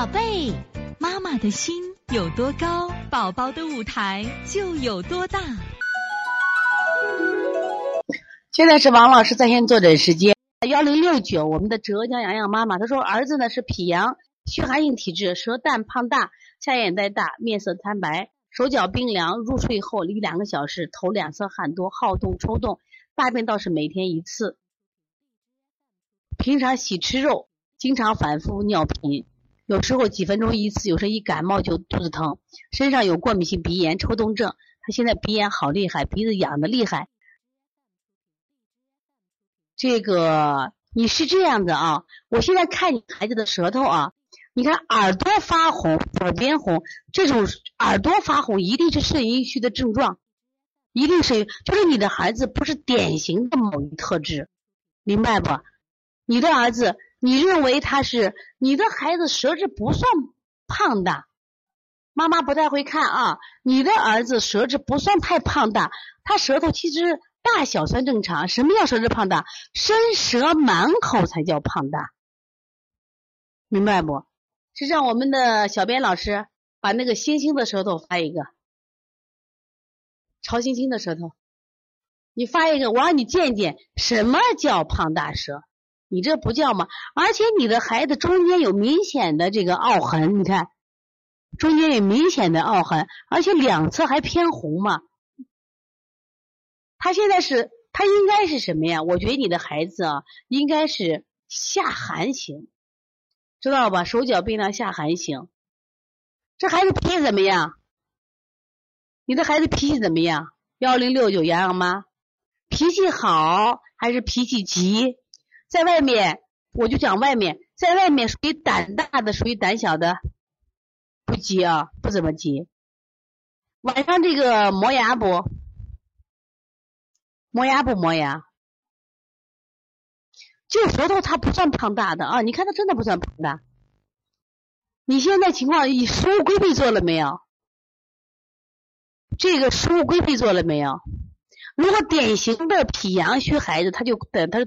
宝贝，妈妈的心有多高，宝宝的舞台就有多大。现在是王老师在线坐诊时间，幺零六九，我们的浙江洋洋妈妈，她说儿子呢是脾阳虚寒性体质，舌淡胖大，下眼袋大，面色苍白，手脚冰凉，入睡后一两个小时头两侧汗多，好动抽动，大便倒是每天一次，平常喜吃肉，经常反复尿频。有时候几分钟一次，有时候一感冒就肚子疼，身上有过敏性鼻炎、抽动症。他现在鼻炎好厉害，鼻子痒的厉害。这个你是这样的啊，我现在看你孩子的舌头啊，你看耳朵发红，左边红，这种耳朵发红一定是肾阴虚的症状，一定是就是你的孩子不是典型的某一特质，明白不？你的儿子。你认为他是你的孩子舌质不算胖大，妈妈不太会看啊。你的儿子舌质不算太胖大，他舌头其实大小算正常。什么叫舌质胖大？伸舌满口才叫胖大，明白不？是让我们的小编老师把那个星星的舌头发一个，朝星星的舌头，你发一个，我让你见见什么叫胖大舌。你这不叫吗？而且你的孩子中间有明显的这个凹痕，你看，中间有明显的凹痕，而且两侧还偏红嘛。他现在是，他应该是什么呀？我觉得你的孩子啊，应该是下寒型，知道吧？手脚冰凉，下寒型。这孩子脾气怎么样？你的孩子脾气怎么样？幺零六九洋洋妈，脾气好还是脾气急？在外面，我就讲外面，在外面属于胆大的，属于胆小的，不急啊，不怎么急。晚上这个磨牙不？磨牙不磨牙？就舌头它不算胖大的啊，你看它真的不算胖大。你现在情况，你食物规避做了没有？这个食物规避做了没有？如果典型的脾阳虚孩子，他就等他就